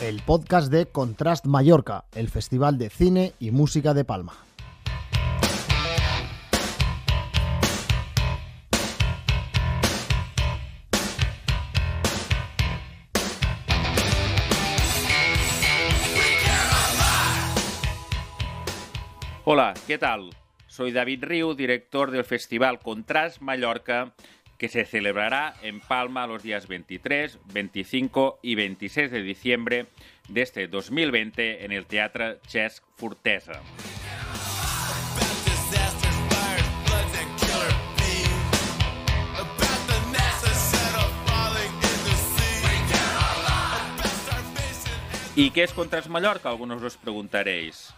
el podcast de Contrast Mallorca, el Festival de Cine y Música de Palma. Hola, ¿qué tal? Soy David Riu, director del Festival Contrast Mallorca, que se celebrará en Palma los días 23, 25 y 26 de diciembre de este 2020 en el Teatro Chesc Fortesa. ¿Y qué es Contrast Mallorca? Algunos os preguntaréis.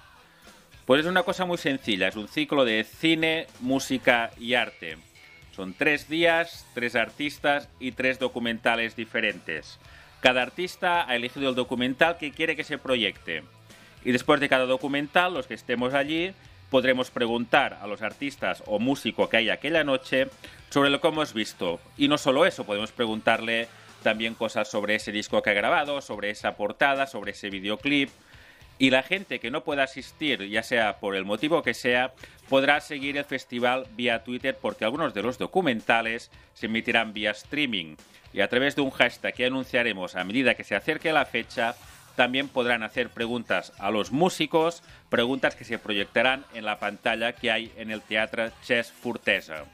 Pues es una cosa muy sencilla, es un ciclo de cine, música y arte. Son tres días, tres artistas y tres documentales diferentes. Cada artista ha elegido el documental que quiere que se proyecte. Y después de cada documental, los que estemos allí, podremos preguntar a los artistas o músico que hay aquella noche sobre lo que hemos visto. Y no solo eso, podemos preguntarle también cosas sobre ese disco que ha grabado, sobre esa portada, sobre ese videoclip. Y la gente que no pueda asistir, ya sea por el motivo que sea, podrá seguir el festival vía Twitter porque algunos de los documentales se emitirán vía streaming. Y a través de un hashtag que anunciaremos a medida que se acerque la fecha, también podrán hacer preguntas a los músicos, preguntas que se proyectarán en la pantalla que hay en el Teatro Chess Fortesa.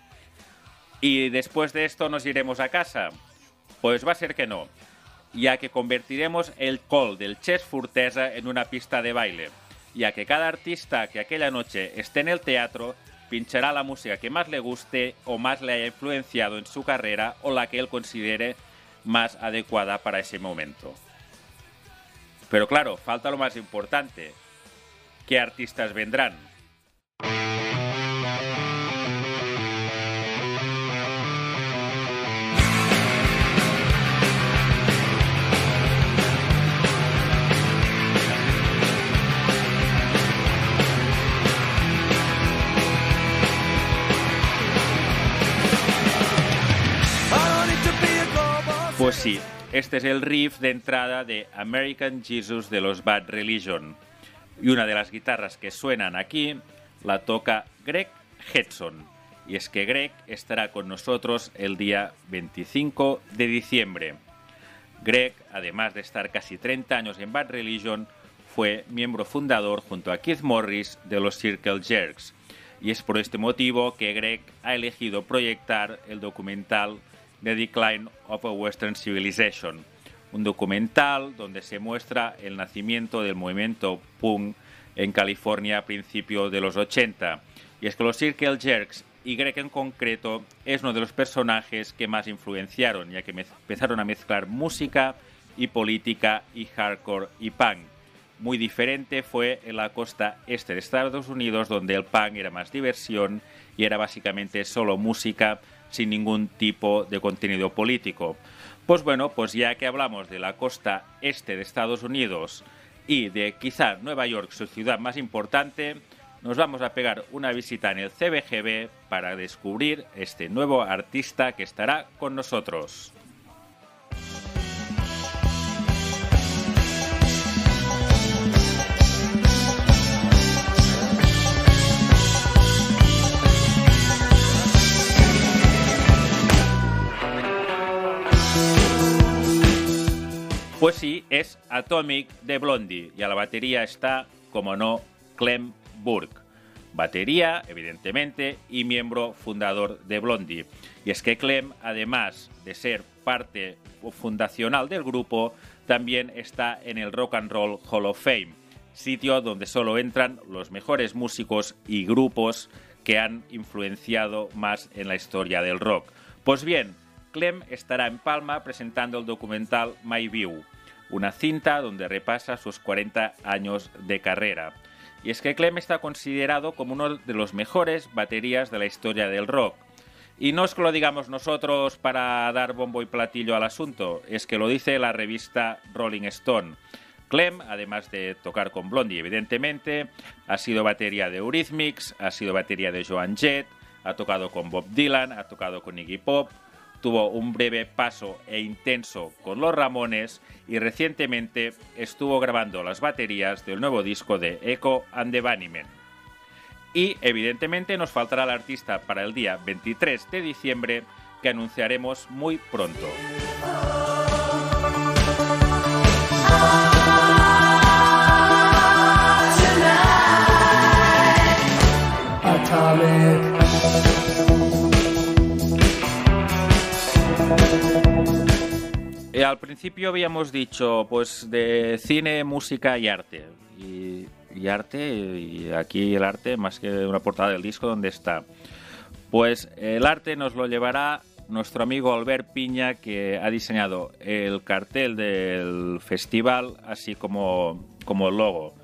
¿Y después de esto nos iremos a casa? Pues va a ser que no, ya que convertiremos el call del Chess Fortesa en una pista de baile, ya que cada artista que aquella noche esté en el teatro pinchará la música que más le guste o más le haya influenciado en su carrera o la que él considere más adecuada para ese momento. Pero claro, falta lo más importante. ¿Qué artistas vendrán? Pues sí, este es el riff de entrada de American Jesus de los Bad Religion. Y una de las guitarras que suenan aquí la toca Greg Hedson. Y es que Greg estará con nosotros el día 25 de diciembre. Greg, además de estar casi 30 años en Bad Religion, fue miembro fundador junto a Keith Morris de los Circle Jerks. Y es por este motivo que Greg ha elegido proyectar el documental The Decline of a Western Civilization, un documental donde se muestra el nacimiento del movimiento punk en California a principios de los 80. Y es que los Circle Jerks y Greg en concreto es uno de los personajes que más influenciaron, ya que empezaron a mezclar música y política y hardcore y punk. Muy diferente fue en la costa este de Estados Unidos, donde el punk era más diversión y era básicamente solo música sin ningún tipo de contenido político. Pues bueno, pues ya que hablamos de la costa este de Estados Unidos y de quizá Nueva York, su ciudad más importante, nos vamos a pegar una visita en el CBGB para descubrir este nuevo artista que estará con nosotros. Pues sí, es Atomic de Blondie y a la batería está, como no, Clem Burke. Batería, evidentemente, y miembro fundador de Blondie. Y es que Clem, además de ser parte fundacional del grupo, también está en el Rock and Roll Hall of Fame, sitio donde solo entran los mejores músicos y grupos que han influenciado más en la historia del rock. Pues bien, Clem estará en Palma presentando el documental My View, una cinta donde repasa sus 40 años de carrera. Y es que Clem está considerado como uno de los mejores baterías de la historia del rock. Y no es que lo digamos nosotros para dar bombo y platillo al asunto, es que lo dice la revista Rolling Stone. Clem, además de tocar con Blondie, evidentemente, ha sido batería de Eurythmics, ha sido batería de Joan Jett, ha tocado con Bob Dylan, ha tocado con Iggy Pop, tuvo un breve paso e intenso con los Ramones y recientemente estuvo grabando las baterías del nuevo disco de Echo and the Bunnymen. Y evidentemente nos faltará el artista para el día 23 de diciembre que anunciaremos muy pronto. Al principio habíamos dicho pues de cine, música y arte. Y, arte, y aquí el arte más que una portada del disco donde está. Pues el arte nos lo llevará nuestro amigo Albert Piña que ha diseñado el cartel del festival así como, como el logo.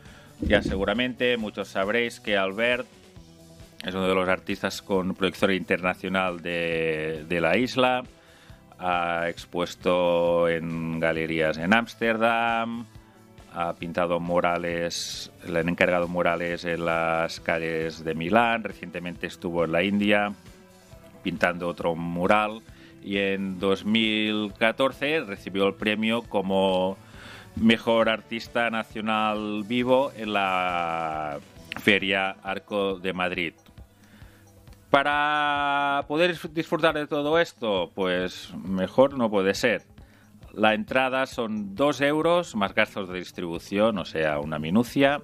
Ya seguramente muchos sabréis que Albert es uno de los artistas con proyección internacional de la isla. Ha expuesto en galerías en Ámsterdam, ha pintado murales, le han encargado murales en las calles de Milán, recientemente estuvo en la India pintando otro mural y en 2014 recibió el premio como mejor artista nacional vivo en la Feria Arco de Madrid. Para poder disfrutar de todo esto, pues mejor no puede ser. La entrada son 2 euros más gastos de distribución, o sea, una minucia,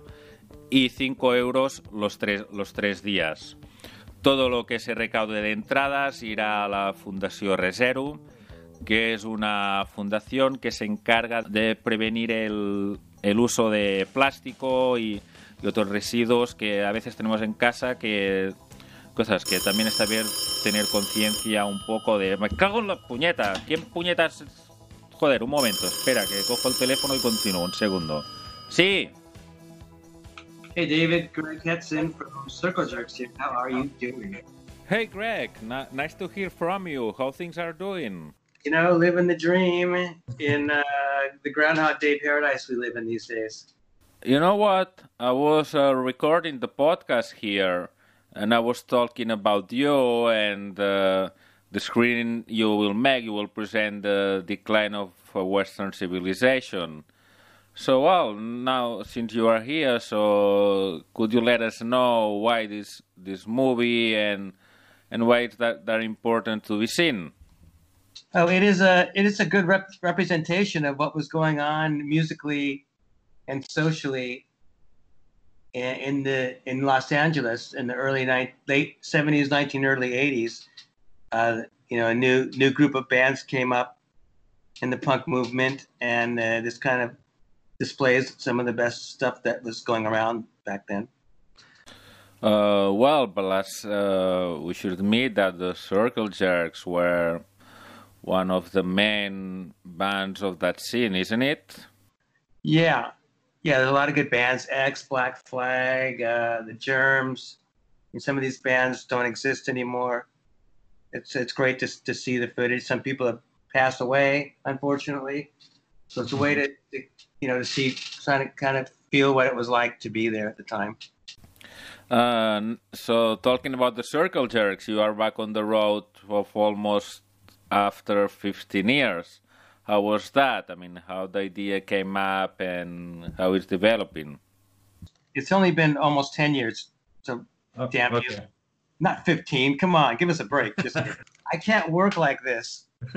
y 5 euros los tres, los tres días. Todo lo que se recaude de entradas irá a la Fundación Reseru, que es una fundación que se encarga de prevenir el, el uso de plástico y, y otros residuos que a veces tenemos en casa que cosas que también está bien tener conciencia un poco de me cago en la puñeta quién puñetas joder un momento espera que cojo el teléfono y continúo un segundo sí Hey David, Greg Hetson from Circle Jerks here. How are you doing? hey Greg nice to hear from you how things are doing You know, living the dream in uh, the Groundhog Day paradise we live in these days. You know what? I was uh, recording the podcast here and I was talking about you and uh, the screen you will make. You will present the decline of uh, Western civilization. So, well, now since you are here, so could you let us know why this this movie and and why it's that, that important to be seen? Oh, it is a it is a good rep- representation of what was going on musically and socially in, in the in Los Angeles in the early ni- late seventies, nineteen early eighties. Uh, you know, a new new group of bands came up in the punk movement, and uh, this kind of displays some of the best stuff that was going around back then. Uh, well, but let's, uh, we should admit that the Circle Jerks were one of the main bands of that scene, isn't it? Yeah, yeah. There's a lot of good bands. X, Black Flag, uh, the Germs. And some of these bands don't exist anymore. It's it's great to to see the footage. Some people have passed away, unfortunately. So it's a way to, to you know to see kind of kind of feel what it was like to be there at the time. Uh, so, talking about the Circle Jerks, you are back on the road of almost after 15 years. How was that? I mean, how the idea came up and how it's developing? It's only been almost ten years. So Oh, Damn you. not fifteen. Come on, give us a break. Just I can't work like this.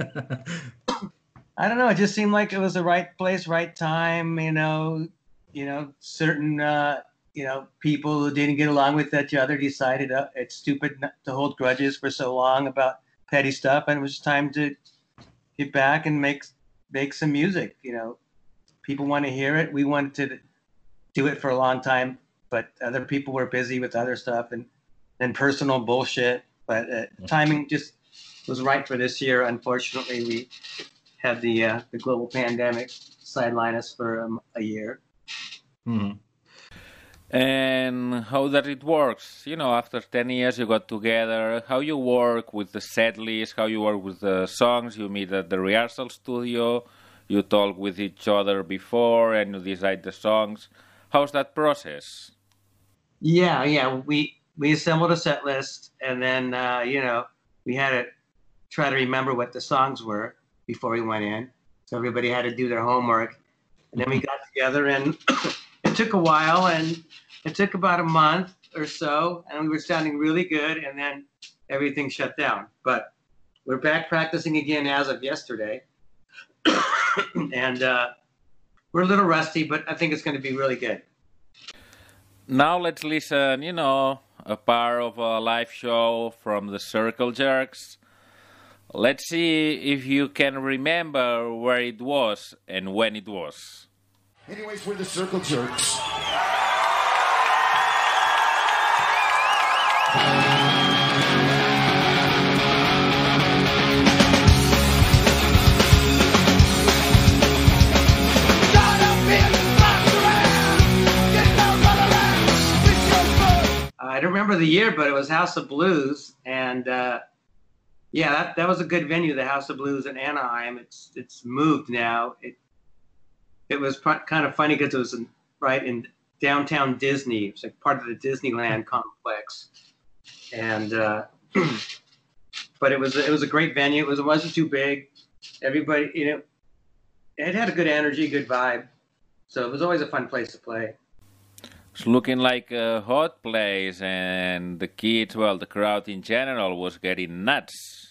I don't know. It just seemed like it was the right place, right time. You know, you know, certain uh, you know people who didn't get along with each other decided uh, it's stupid not to hold grudges for so long about petty stuff, and it was time to get back and make make some music. You know, people want to hear it. We wanted to do it for a long time, but other people were busy with other stuff and and personal bullshit. But uh, timing just was right for this year. Unfortunately, we had the uh, the global pandemic sideline us for um, a year. Mhm. And how that it works? You know, after 10 years you got together, how you work with the set list, how you work with the songs, you meet at the rehearsal studio, you talk with each other before and you decide the songs. How's that process? Yeah, yeah. We we assembled a set list, and then uh, you know we had to try to remember what the songs were before we went in. So everybody had to do their homework. And then we got together and took a while and it took about a month or so and we were sounding really good and then everything shut down. But we're back practicing again as of yesterday. and uh, we're a little rusty, but I think it's going to be really good. Now let's listen, you know, a part of a live show from the Circle Jerks. Let's see if you can remember where it was and when it was. Anyways, we're the Circle Jerks. I don't remember the year, but it was House of Blues, and uh, yeah, that, that was a good venue, the House of Blues in Anaheim. It's it's moved now. It it was kind of funny because it was in, right in downtown Disney. It's like part of the Disneyland complex, and uh, but it was it was a great venue. It was it wasn't too big. Everybody, you know, it had a good energy, good vibe. So it was always a fun place to play. It's looking like a hot place, and the kids, well, the crowd in general was getting nuts,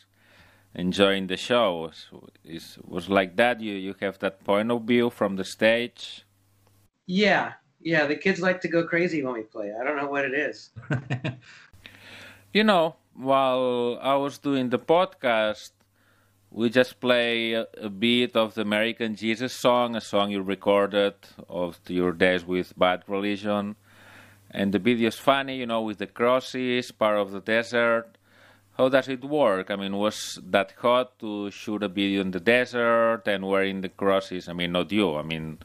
enjoying the show. It was like that. You you have that point of view from the stage. Yeah, yeah. The kids like to go crazy when we play. I don't know what it is. You know, while I was doing the podcast, we just play a, a bit of the American Jesus song, a song you recorded of your days with Bad Religion. And the video is funny, you know, with the crosses, part of the desert. How does it work? I mean, was that hot to shoot a video in the desert and wearing the crosses? I mean, not you, I mean,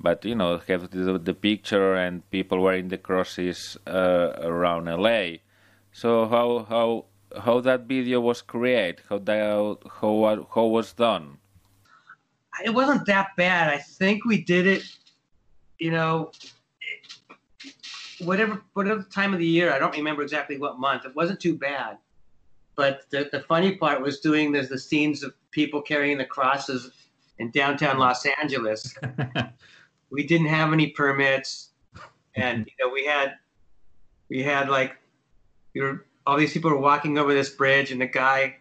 but you know, have the, the picture and people wearing the crosses uh, around LA. So how how how that video was created? How that how how was done? It wasn't that bad. I think we did it, you know, whatever whatever time of the year. I don't remember exactly what month. It wasn't too bad. But the, the funny part was doing the, the scenes of people carrying the crosses in downtown Los Angeles. we didn't have any permits, and you know we had we had like we were all these people were walking over this bridge, and the guy,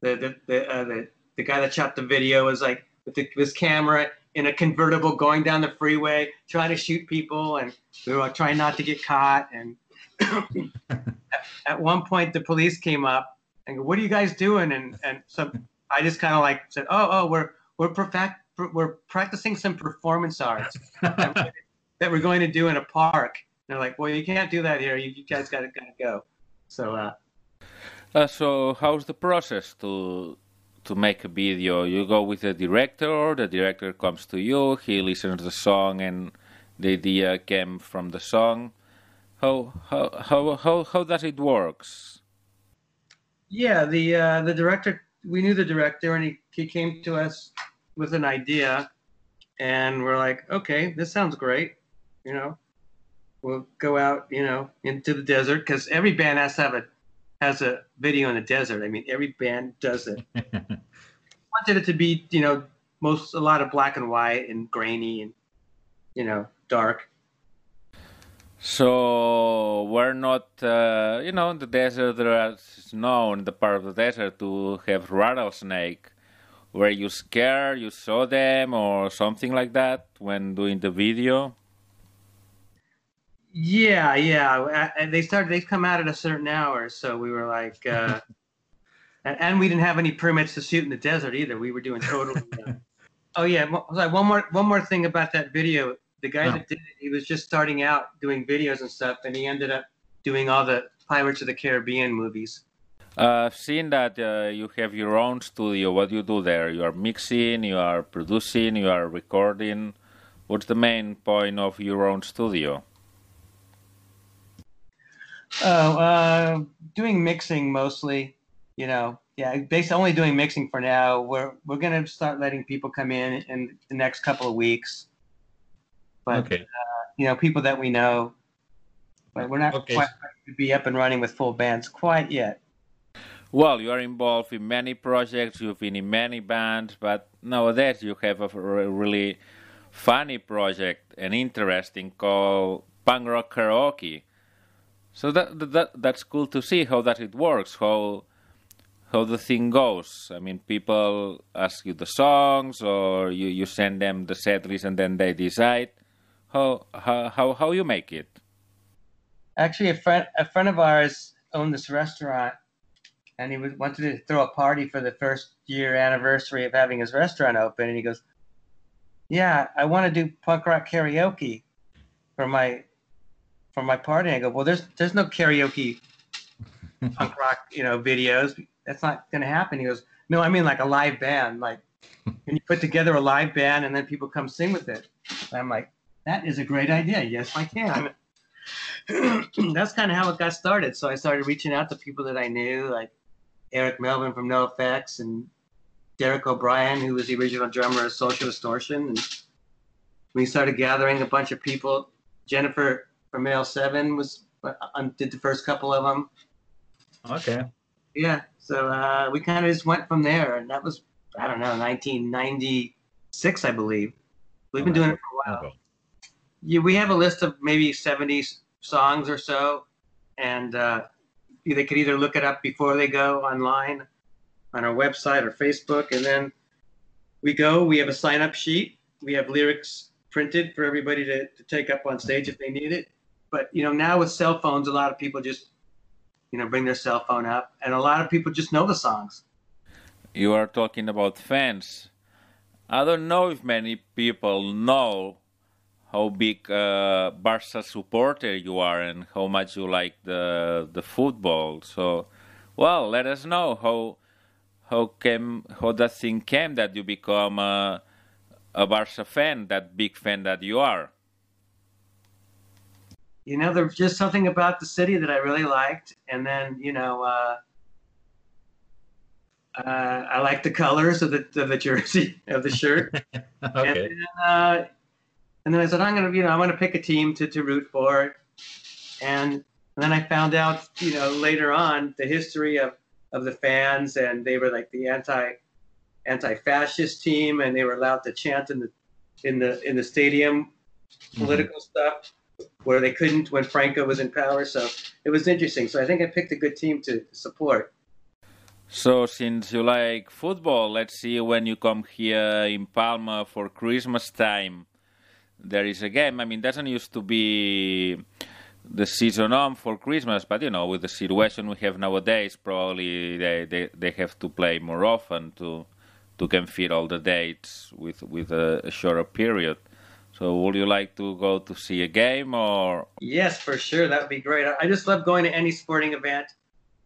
the the the uh, the, the guy that shot the video was like with the, his camera in a convertible going down the freeway trying to shoot people, and we were like, trying not to get caught. And at, at one point, the police came up and go, "What are you guys doing?" And and so I just kind of like said, "Oh oh, we're we're perfect." We're practicing some performance arts that we're going to do in a park. And they're like, well, you can't do that here. You, you guys got to gotta go. So, uh, Uh, so how's the process to to make a video? You go with the director. or The director comes to you. He listens to the song, and the idea came from the song. How how how how, how does it works? yeah, the uh, the director, we knew the director, and he, he came to us with an idea, and we're like, okay, this sounds great. You know, we'll go out, you know, into the desert because every band has to have a has a video in the desert. I mean, every band does it. Wanted it to be, you know, most a lot of black and white and grainy and you know dark. So we're not, uh, you know, in the desert there is known the part of the desert to have rattlesnake. Were you scared? You saw them or something like that when doing the video? Yeah, yeah. And they started. They come out at a certain hour, so we were like, uh, and, and we didn't have any permits to shoot in the desert either. We were doing totally. Uh, oh yeah, one more one more thing about that video. The guy Oh. that did it, he was just starting out doing videos and stuff, and he ended up doing all the Pirates of the Caribbean movies. Uh, I've seen that uh, you have your own studio. What do you do there? You are mixing, you are producing, you are recording. What's the main point of your own studio? Oh, uh, doing mixing mostly. You know, yeah, basically only doing mixing for now. We're we're gonna start letting people come in in the next couple of weeks. But Okay. Uh, you know, people that we know, but we're not Okay. quite to be up and running with full bands quite yet. Well, you are involved in many projects, you've been in many bands, but nowadays you have a really funny project and interesting called Punk Rock Karaoke. So that, that that's cool to see how that it works, how how the thing goes. I mean, people ask you the songs, or you, you send them the set list, and then they decide how how how, how you make it. Actually, a friend a friend of ours owned this restaurant and he wanted to throw a party for the first year anniversary of having his restaurant open. And he goes, "Yeah, I want to do punk rock karaoke for my for my party." And I go, "Well, there's there's no karaoke punk rock, you know, videos. That's not going to happen." He goes, "No, I mean like a live band. Like, can you put together a live band and then people come sing with it?" And I'm like, "That is a great idea. Yes, I can." That's kind of how it got started. So I started reaching out to people that I knew, like Eric Melvin from NoFX and Derek O'Brien, who was the original drummer of Social Distortion. And we started gathering a bunch of people. Jennifer from L7 was uh, did the first couple of them. Okay. Yeah, so uh, we kind of just went from there, and that was I don't know 1996, I believe. We've been doing it for a while. Yeah, we have a list of maybe 70 songs or so, and uh, they could either look it up before they go online on our website or Facebook, and then we go. We have a sign up sheet. We have lyrics printed for everybody to, to take up on stage if they need it. But you know, now with cell phones, a lot of people just you know bring their cell phone up, and a lot of people just know the songs. You are talking about fans. I don't know if many people know how big uh, Barca supporter you are and how much you like the the football. So, well, let us know how how came how that thing came that you become a, a Barca fan, that big fan that you are. You know, there's just something about the city that I really liked, and then you know. Uh, uh, I like the colors of the of the jersey of the shirt. okay. And then, uh, and then I said, I'm gonna, you know, I'm gonna pick a team to, to root for. And, and then I found out, you know, later on the history of, of the fans, and they were like the anti anti-fascist team, and they were allowed to chant in the in the in the stadium, mm-hmm. political mm-hmm. stuff, where they couldn't when Franco was in power. So it was interesting. So I think I picked a good team to support. So, since you like football, let's see when you come here in Palma for Christmas time there is a game. I mean, doesn't used to be the season on for Christmas, but you know, with the situation we have nowadays, probably they, they, they have to play more often to to can fit all the dates with with a, a shorter period. So, would you like to go to see a game or? Yes, for sure. That would be great. I just love going to any sporting event.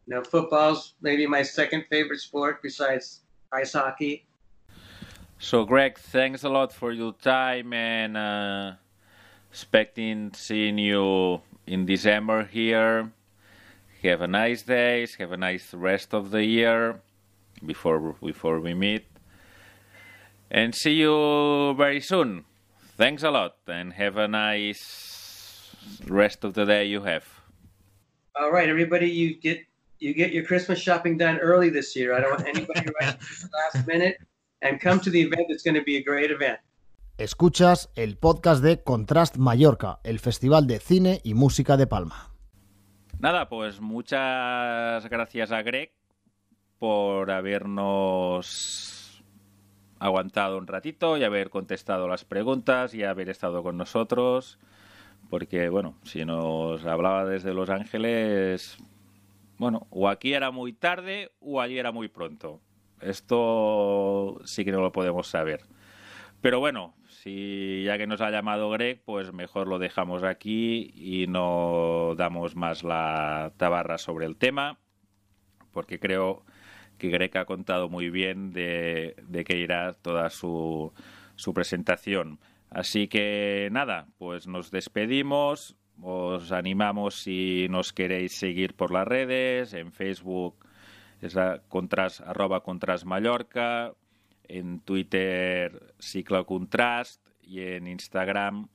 You know, football's maybe my second favorite sport besides ice hockey. So, Greg, thanks a lot for your time and uh, expecting seeing you in December here. Have a nice day. Have a nice rest of the year before before we meet. And see you very soon. Thanks a lot and have a nice rest of the day you have. All right, everybody, you get you get your Christmas shopping done early this year. I don't want anybody rushing last minute and come to the event. It's going to be a great event. Escuchas el podcast de Contrast Mallorca, el festival de cine y música de Palma. Nada, pues muchas gracias a Greg por habernos aguantado un ratito y haber contestado las preguntas y haber estado con nosotros. Porque, bueno, si nos hablaba desde Los Ángeles, bueno, o aquí era muy tarde o allí era muy pronto. Esto sí que no lo podemos saber. Pero bueno, si ya que nos ha llamado Greg, pues mejor lo dejamos aquí y no damos más la tabarra sobre el tema, porque creo que Greg ha contado muy bien de, de qué irá toda su, su presentación. Así que nada, pues nos despedimos. Os animamos si nos queréis seguir por las redes, en Facebook es la contrast, arroba contrast Mallorca, en Twitter Ciclo Contrast y en Instagram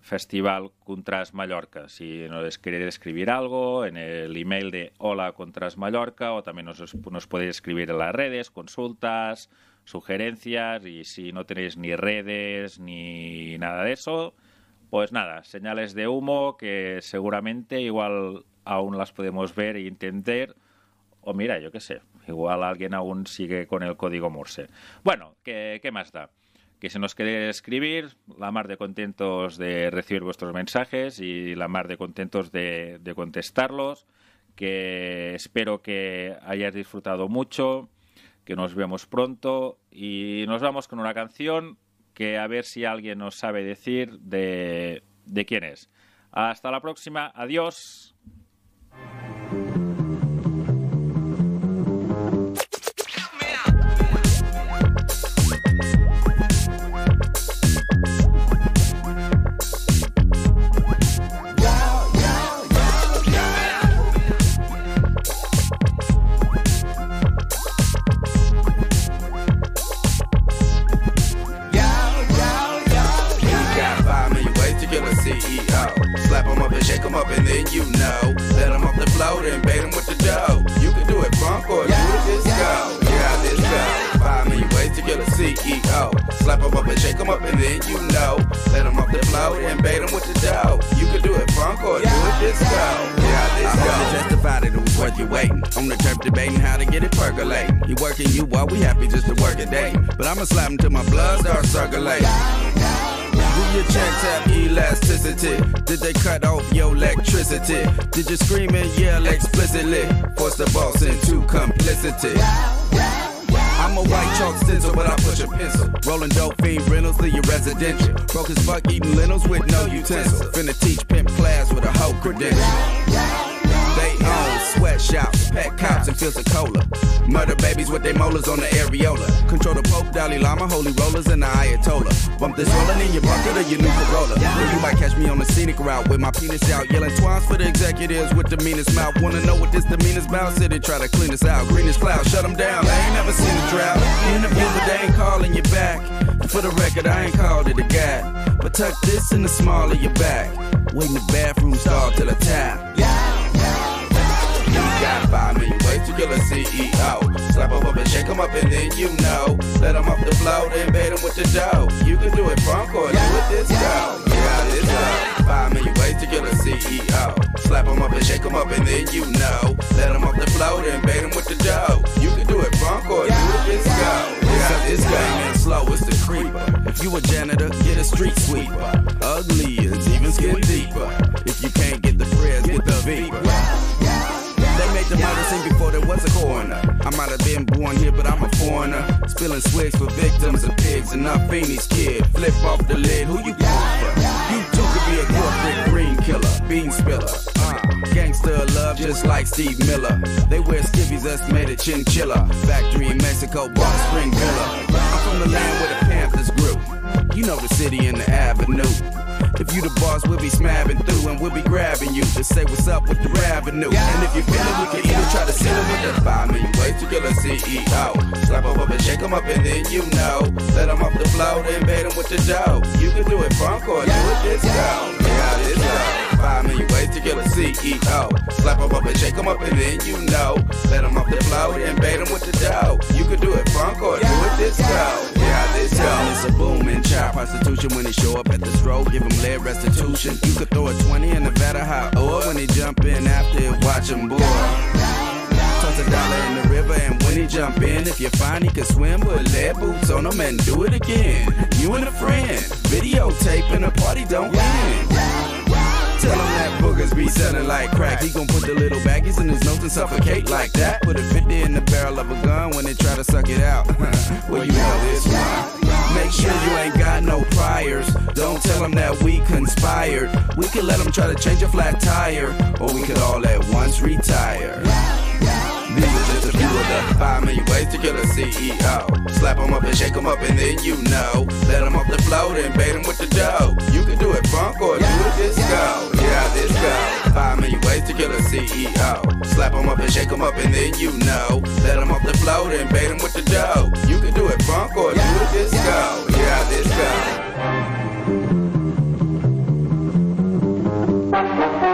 Festival Contras Mallorca. Si nos queréis escribir algo en el email de Hola Contras Mallorca o también nos, nos podéis escribir en las redes, consultas, sugerencias y si no tenéis ni redes ni nada de eso, pues nada, señales de humo que seguramente igual aún las podemos ver e entender o mira, yo qué sé, igual alguien aún sigue con el código Morse. Bueno, ¿qué, más da? que se nos quede escribir, la mar de contentos de recibir vuestros mensajes y la mar de contentos de, de contestarlos, que espero que hayáis disfrutado mucho, que nos vemos pronto y nos vamos con una canción que a ver si alguien nos sabe decir de, de quién es. Hasta la próxima, adiós. To kill a CEO. Slap him up and shake him up, and then you know. Let him off the float and bait him with the dough. You can do it funk or do it disco. Yeah, how this go. I hope you justified it, it was worth you waiting. On the turf debating how to get it percolating. You working you while we happy just to work a day. But I'ma slap him till my blood starts circulating. Do your checks have elasticity? Did they cut off your electricity? Did you scream and yell explicitly? Force the boss into complicity. I'm a white chalk stencil, but I push a pencil. Rolling dope fiend rentals, leave your residential. Broke as fuck eating lentils with no utensil. Finna teach pimp class with a whole credential. Sweatshops, pet cops, and fields cola. Murder babies with their molars on the areola. Control the Pope, Dalai Lama, holy rollers, and the Ayatollah. Bump this rolling in your bucket or your new Corolla. Or you might catch me on the scenic route with my penis out, yelling twines for the executives with the meanest mouth. Wanna know what this demeanor's about? City try to clean us out. Green as cloud, shut them down. I ain't never seen a drought. In Interview, but they ain't calling you back. For the record, I ain't called it a gap. But tuck this in the small of your back. Wait in the bathroom stall till I tap. You got five million ways to kill a CEO. Slap him up and shake him up, and then you know. Let him off the float and bait him with the dough. You can do it funk or do it disco. Yeah, this go. Five million ways to kill a CEO. Slap him up and shake him up, and then you know. Let him off the float and bait him with the dough. You can do it funk or do it disco. Yeah, this game ain't slow, it's the creeper. If you a janitor, get a street sweeper. Ugly is even skin deeper. If you can't get the prayers, get the Viper. I might have been born here, but I'm a foreigner. Spilling swigs for victims of pigs and Phoenix kid. Flip off the lid, who you going for? You too could be a corporate green killer, bean spiller. Uh, gangster love, just like Steve Miller. They wear skivvies, that's made of chinchilla. Factory in Mexico, a spring villa. I'm from the land where the Panthers grew. You know the city and the avenue. If you the boss, we'll be smabbing through and we'll be grabbing you to say what's up with the revenue. And if you feel it, we can even try to seal it with the five million ways to kill a CEO. Slap him up and shake him up and then you know. Let him off the float and bait him with the dough. You can do it funk or do it disco. Yeah, this go. Five million ways to kill a CEO. Slap him up and shake him up and then you know. Let him off the float and bait him with the dough. You can do it funk or do it disco. It's a booming child prostitution when they show up at the stroke. Give him lead restitution. You could throw a 20 in of hot oil when they jump in after it, boil. Toss a dollar in the river and when he jump in, if you find he can swim, put lead boots on him and do it again. You and a friend, videotape and a party don't end. Tell him that boogers be selling like crack. He gon' put the little baggies in his nose and suffocate like that. Put a 50 in the barrel of a gun when they try to suck it out. well, you know this one. Make sure you ain't got no priors. Don't tell him that we conspired. We could let him try to change a flat tire, or we could all at once retire. These are just a few of the five million ways to kill a CEO. Slap him up and shake him up, and then you know. Let him off the float and bait him with the dough. You can do it funk or do it disco how this. Five million ways to kill a CEO. Slap him up and shake him up and then you know. Let him off the float and bait him with the dough. You can do it funk or do it disco. Hear how this go.